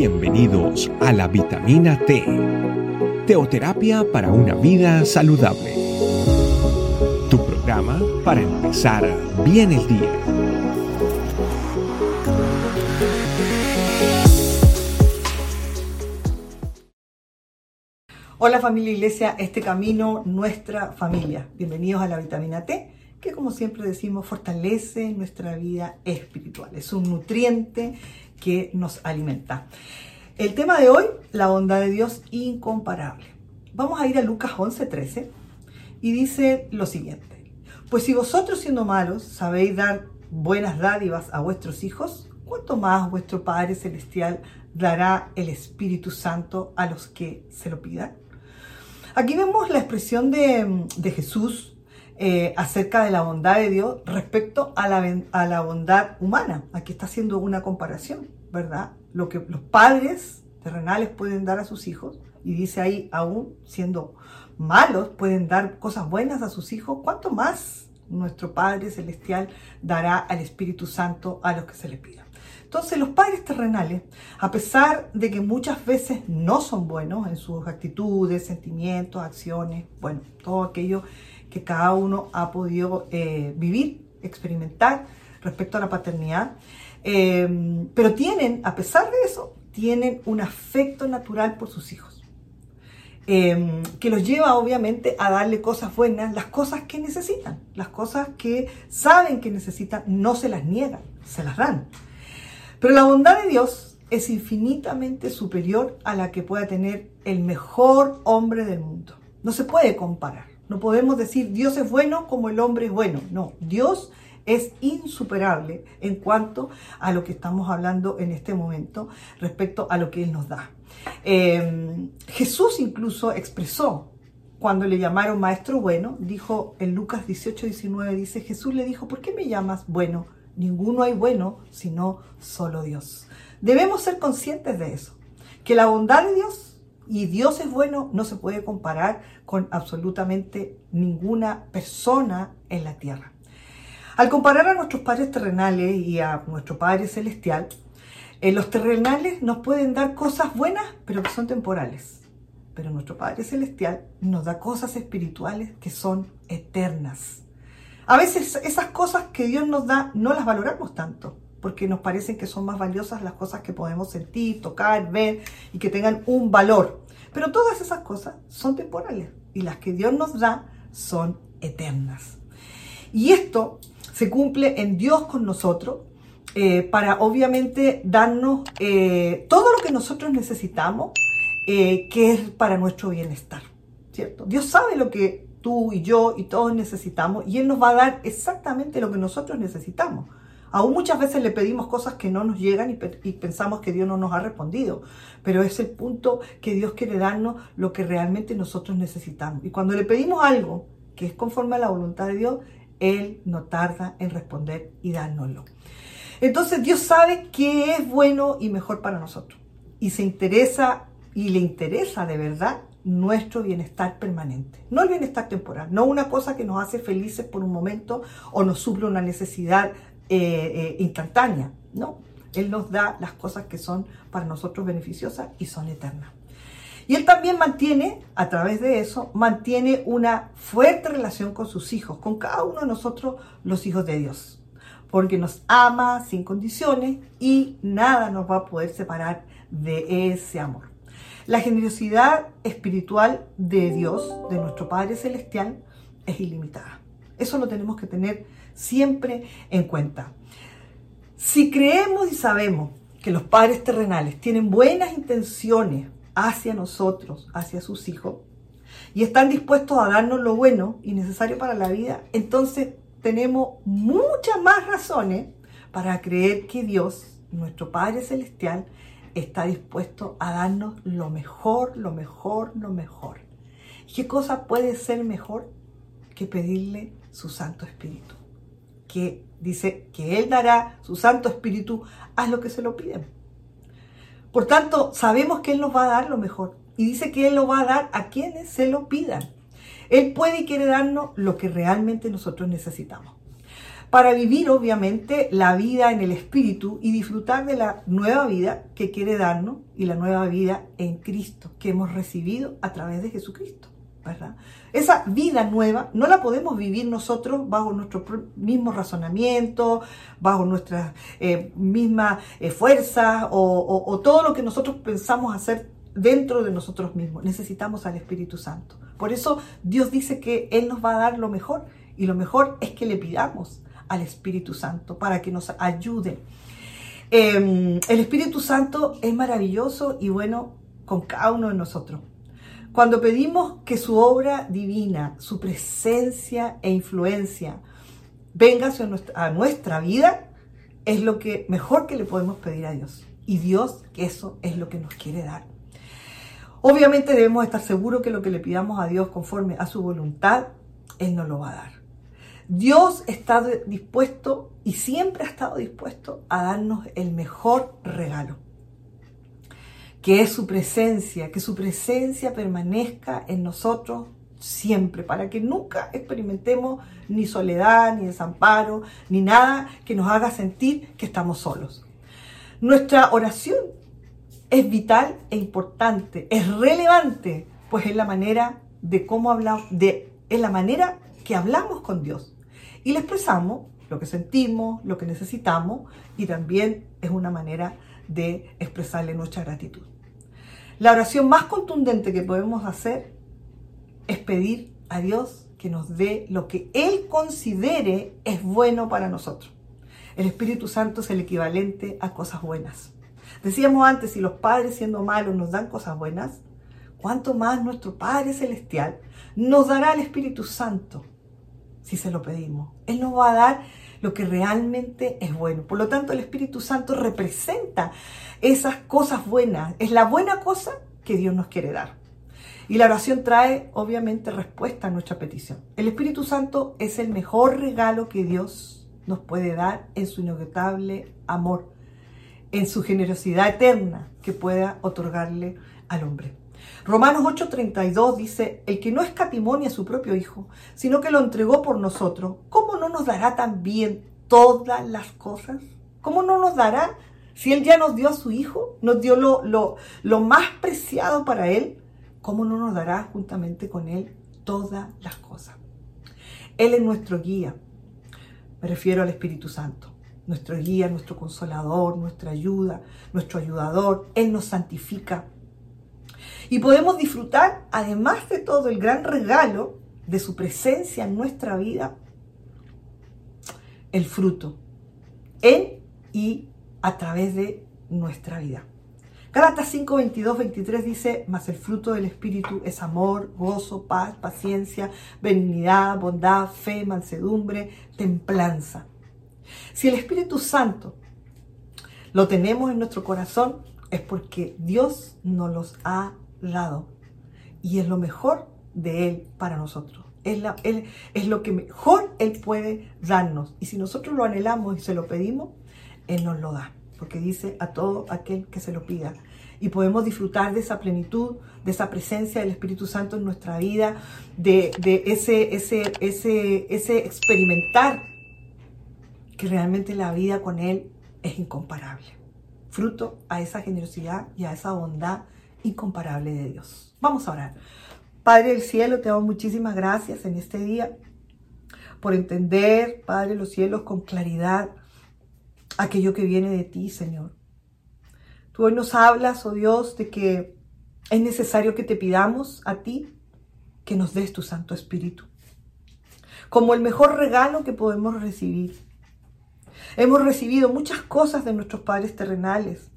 Bienvenidos a la vitamina T, teoterapia para una vida saludable. Tu programa para empezar bien el día. Hola familia Iglesia, este camino, nuestra familia. Bienvenidos a la vitamina T, que como siempre decimos fortalece nuestra vida espiritual. Es un nutriente que nos alimenta. El tema de hoy, la bondad de Dios incomparable. Vamos a ir a Lucas 11:13 y dice lo siguiente. Pues si vosotros siendo malos sabéis dar buenas dádivas a vuestros hijos, ¿cuánto más vuestro Padre Celestial dará el Espíritu Santo a los que se lo pidan? Aquí vemos la expresión de, de Jesús eh, acerca de la bondad de Dios respecto a la, a la bondad humana. Aquí está haciendo una comparación, ¿verdad? Lo que los padres terrenales pueden dar a sus hijos, y dice ahí, aún siendo malos, pueden dar cosas buenas a sus hijos, ¿cuánto más nuestro Padre Celestial dará al Espíritu Santo a los que se le pida? Entonces los padres terrenales, a pesar de que muchas veces no son buenos en sus actitudes, sentimientos, acciones, bueno, todo aquello que cada uno ha podido eh, vivir, experimentar respecto a la paternidad, eh, pero tienen, a pesar de eso, tienen un afecto natural por sus hijos, eh, que los lleva obviamente a darle cosas buenas, las cosas que necesitan, las cosas que saben que necesitan, no se las niegan, se las dan. Pero la bondad de Dios es infinitamente superior a la que pueda tener el mejor hombre del mundo. No se puede comparar. No podemos decir Dios es bueno como el hombre es bueno. No, Dios es insuperable en cuanto a lo que estamos hablando en este momento respecto a lo que Él nos da. Eh, Jesús incluso expresó cuando le llamaron maestro bueno, dijo en Lucas 18, 19, dice, Jesús le dijo, ¿por qué me llamas bueno? Ninguno hay bueno, sino solo Dios. Debemos ser conscientes de eso, que la bondad de Dios y Dios es bueno no se puede comparar con absolutamente ninguna persona en la tierra. Al comparar a nuestros padres terrenales y a nuestro Padre Celestial, eh, los terrenales nos pueden dar cosas buenas, pero que son temporales. Pero nuestro Padre Celestial nos da cosas espirituales que son eternas. A veces esas cosas que Dios nos da no las valoramos tanto, porque nos parecen que son más valiosas las cosas que podemos sentir, tocar, ver y que tengan un valor. Pero todas esas cosas son temporales y las que Dios nos da son eternas. Y esto se cumple en Dios con nosotros eh, para obviamente darnos eh, todo lo que nosotros necesitamos, eh, que es para nuestro bienestar. ¿cierto? Dios sabe lo que tú y yo y todos necesitamos y Él nos va a dar exactamente lo que nosotros necesitamos. Aún muchas veces le pedimos cosas que no nos llegan y, pensamos que Dios no nos ha respondido, pero es el punto que Dios quiere darnos lo que realmente nosotros necesitamos. Y cuando le pedimos algo que es conforme a la voluntad de Dios, Él no tarda en responder y dárnoslo. Entonces Dios sabe qué es bueno y mejor para nosotros y se interesa y le interesa de verdad nuestro bienestar permanente, no el bienestar temporal, no una cosa que nos hace felices por un momento o nos suple una necesidad eh, eh, instantánea, no, Él nos da las cosas que son para nosotros beneficiosas y son eternas. Y Él también mantiene, a través de eso, mantiene una fuerte relación con sus hijos, con cada uno de nosotros los hijos de Dios, porque nos ama sin condiciones y nada nos va a poder separar de ese amor. La generosidad espiritual de Dios, de nuestro Padre Celestial, es ilimitada. Eso lo tenemos que tener siempre en cuenta. Si creemos y sabemos que los padres terrenales tienen buenas intenciones hacia nosotros, hacia sus hijos, y están dispuestos a darnos lo bueno y necesario para la vida, entonces tenemos muchas más razones para creer que Dios, nuestro Padre Celestial, está dispuesto a darnos lo mejor, lo mejor, lo mejor. ¿Qué cosa puede ser mejor que pedirle su Santo Espíritu? Que dice que Él dará su Santo Espíritu a lo que se lo piden. Por tanto, sabemos que Él nos va a dar lo mejor. Y dice que Él lo va a dar a quienes se lo pidan. Él puede y quiere darnos lo que realmente nosotros necesitamos. para vivir obviamente la vida en el Espíritu y disfrutar de la nueva vida que quiere darnos y la nueva vida en Cristo que hemos recibido a través de Jesucristo. Esa vida nueva no la podemos vivir nosotros bajo nuestro mismo razonamiento, bajo nuestras eh, mismas eh, fuerzas o, o todo lo que nosotros pensamos hacer dentro de nosotros mismos. Necesitamos al Espíritu Santo. Por eso Dios dice que Él nos va a dar lo mejor y lo mejor es que le pidamos al Espíritu Santo para que nos ayude. Em, el Espíritu Santo es maravilloso y bueno con cada uno de nosotros. Cuando pedimos que su obra divina, su presencia e influencia venga a nuestra vida, es lo que mejor que le podemos pedir a Dios. Y Dios, eso es lo que nos quiere dar. Obviamente debemos estar seguros que lo que le pidamos a Dios conforme a su voluntad, Él nos lo va a dar. Dios está dispuesto y siempre ha estado dispuesto a darnos el mejor regalo, que es su presencia, que su presencia permanezca en nosotros siempre, para que nunca experimentemos ni soledad, ni desamparo, ni nada que nos haga sentir que estamos solos. Nuestra oración es vital e importante, es relevante, pues es la manera de cómo hablamos, de, es la manera que hablamos con Dios y le expresamos lo que sentimos, lo que necesitamos y también es una manera de expresarle nuestra gratitud. La oración más contundente que podemos hacer es pedir a Dios que nos dé lo que Él considere es bueno para nosotros. El Espíritu Santo es el equivalente a cosas buenas. Decíamos antes, si los padres siendo malos nos dan cosas buenas, ¿cuánto más nuestro Padre Celestial nos dará el Espíritu Santo si se lo pedimos. Él nos va a dar lo que realmente es bueno. Por lo tanto, el Espíritu Santo representa esas cosas buenas. Es la buena cosa que Dios nos quiere dar. Y la oración trae, obviamente, respuesta a nuestra petición. El Espíritu Santo es el mejor regalo que Dios nos puede dar en su inagotable amor, en su generosidad eterna que pueda otorgarle al hombre. Romanos 8:32 dice, el que no escatimonia a su propio Hijo, sino que lo entregó por nosotros, ¿cómo no nos dará también todas las cosas? ¿Cómo no nos dará si Él ya nos dio a su Hijo, nos dio lo, lo, lo más preciado para Él? ¿Cómo no nos dará juntamente con Él todas las cosas? Él es nuestro guía, me refiero al Espíritu Santo nuestro guía, nuestro consolador, nuestra ayuda, nuestro ayudador. Él nos santifica, y podemos disfrutar, además de todo, el gran regalo de su presencia en nuestra vida, el fruto en y a través de nuestra vida. Gálatas 5, 22, 23 dice, mas el fruto del Espíritu es amor, gozo, paz, paciencia, benignidad, bondad, fe, mansedumbre, templanza. Si el Espíritu Santo lo tenemos en nuestro corazón, es porque Dios nos los ha y es lo mejor de Él para nosotros. Es, la, él, es lo que mejor Él puede darnos. Y si nosotros lo anhelamos y se lo pedimos, Él nos lo da. Porque dice a todo aquel que se lo pida. Y podemos disfrutar de esa plenitud, de esa presencia del Espíritu Santo en nuestra vida, de, de ese, ese, ese, ese experimentar que realmente la vida con Él es incomparable. Fruto a esa generosidad y a esa bondad incomparable de Dios. Vamos a orar. Padre del cielo, te damos muchísimas gracias en este día por entender, Padre de los cielos, con claridad aquello que viene de ti, Señor. Tú hoy nos hablas, oh Dios, de que es necesario que te pidamos a ti que nos des tu Santo Espíritu, como el mejor regalo que podemos recibir. Hemos recibido muchas cosas de nuestros padres terrenales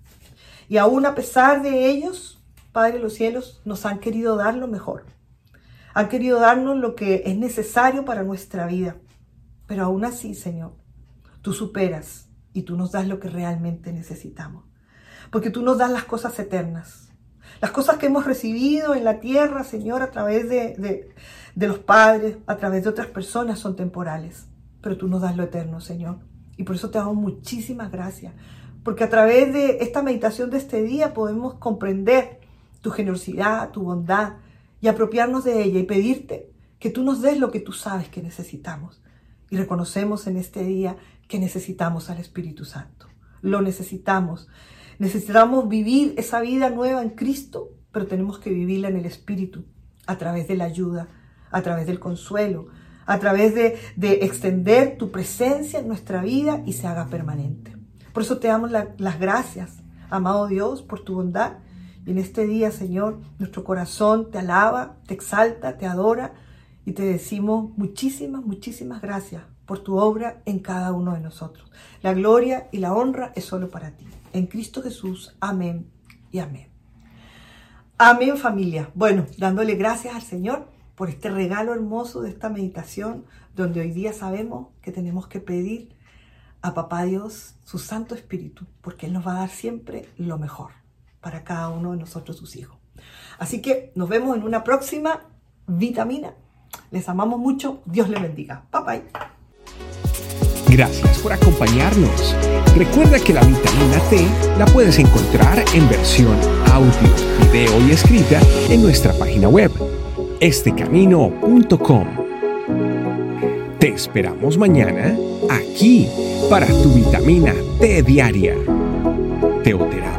y aún a pesar de ellos, Padre de los cielos, nos han querido dar lo mejor. Han querido darnos lo que es necesario para nuestra vida. Pero aún así, Señor, tú superas y tú nos das lo que realmente necesitamos. Porque tú nos das las cosas eternas. Las cosas que hemos recibido en la tierra, Señor, a través de, de, los padres, a través de otras personas, son temporales. Pero tú nos das lo eterno, Señor. Y por eso te damos muchísimas gracias. Porque a través de esta meditación de este día podemos comprender tu generosidad, tu bondad y apropiarnos de ella y pedirte que tú nos des lo que tú sabes que necesitamos. Y reconocemos en este día que necesitamos al Espíritu Santo. Lo necesitamos. Necesitamos vivir esa vida nueva en Cristo, pero tenemos que vivirla en el Espíritu, a través de la ayuda, a través del consuelo, a través de, extender tu presencia en nuestra vida y se haga permanente. Por eso te damos las gracias, amado Dios, por tu bondad. Y en este día, Señor, nuestro corazón te alaba, te exalta, te adora y te decimos muchísimas, muchísimas gracias por tu obra en cada uno de nosotros. La gloria y la honra es solo para ti. En Cristo Jesús. Amén y amén. Amén familia. Bueno, dándole gracias al Señor por este regalo hermoso de esta meditación, donde hoy día sabemos que tenemos que pedir a Papá Dios su Santo Espíritu, porque Él nos va a dar siempre lo mejor para cada uno de nosotros, sus hijos. Así que nos vemos en una próxima vitamina. Les amamos mucho. Dios les bendiga. Bye bye. Gracias por acompañarnos. Recuerda que la vitamina T la puedes encontrar en versión audio, video y escrita en nuestra página web estecamino.com. Te esperamos mañana aquí para tu vitamina T diaria.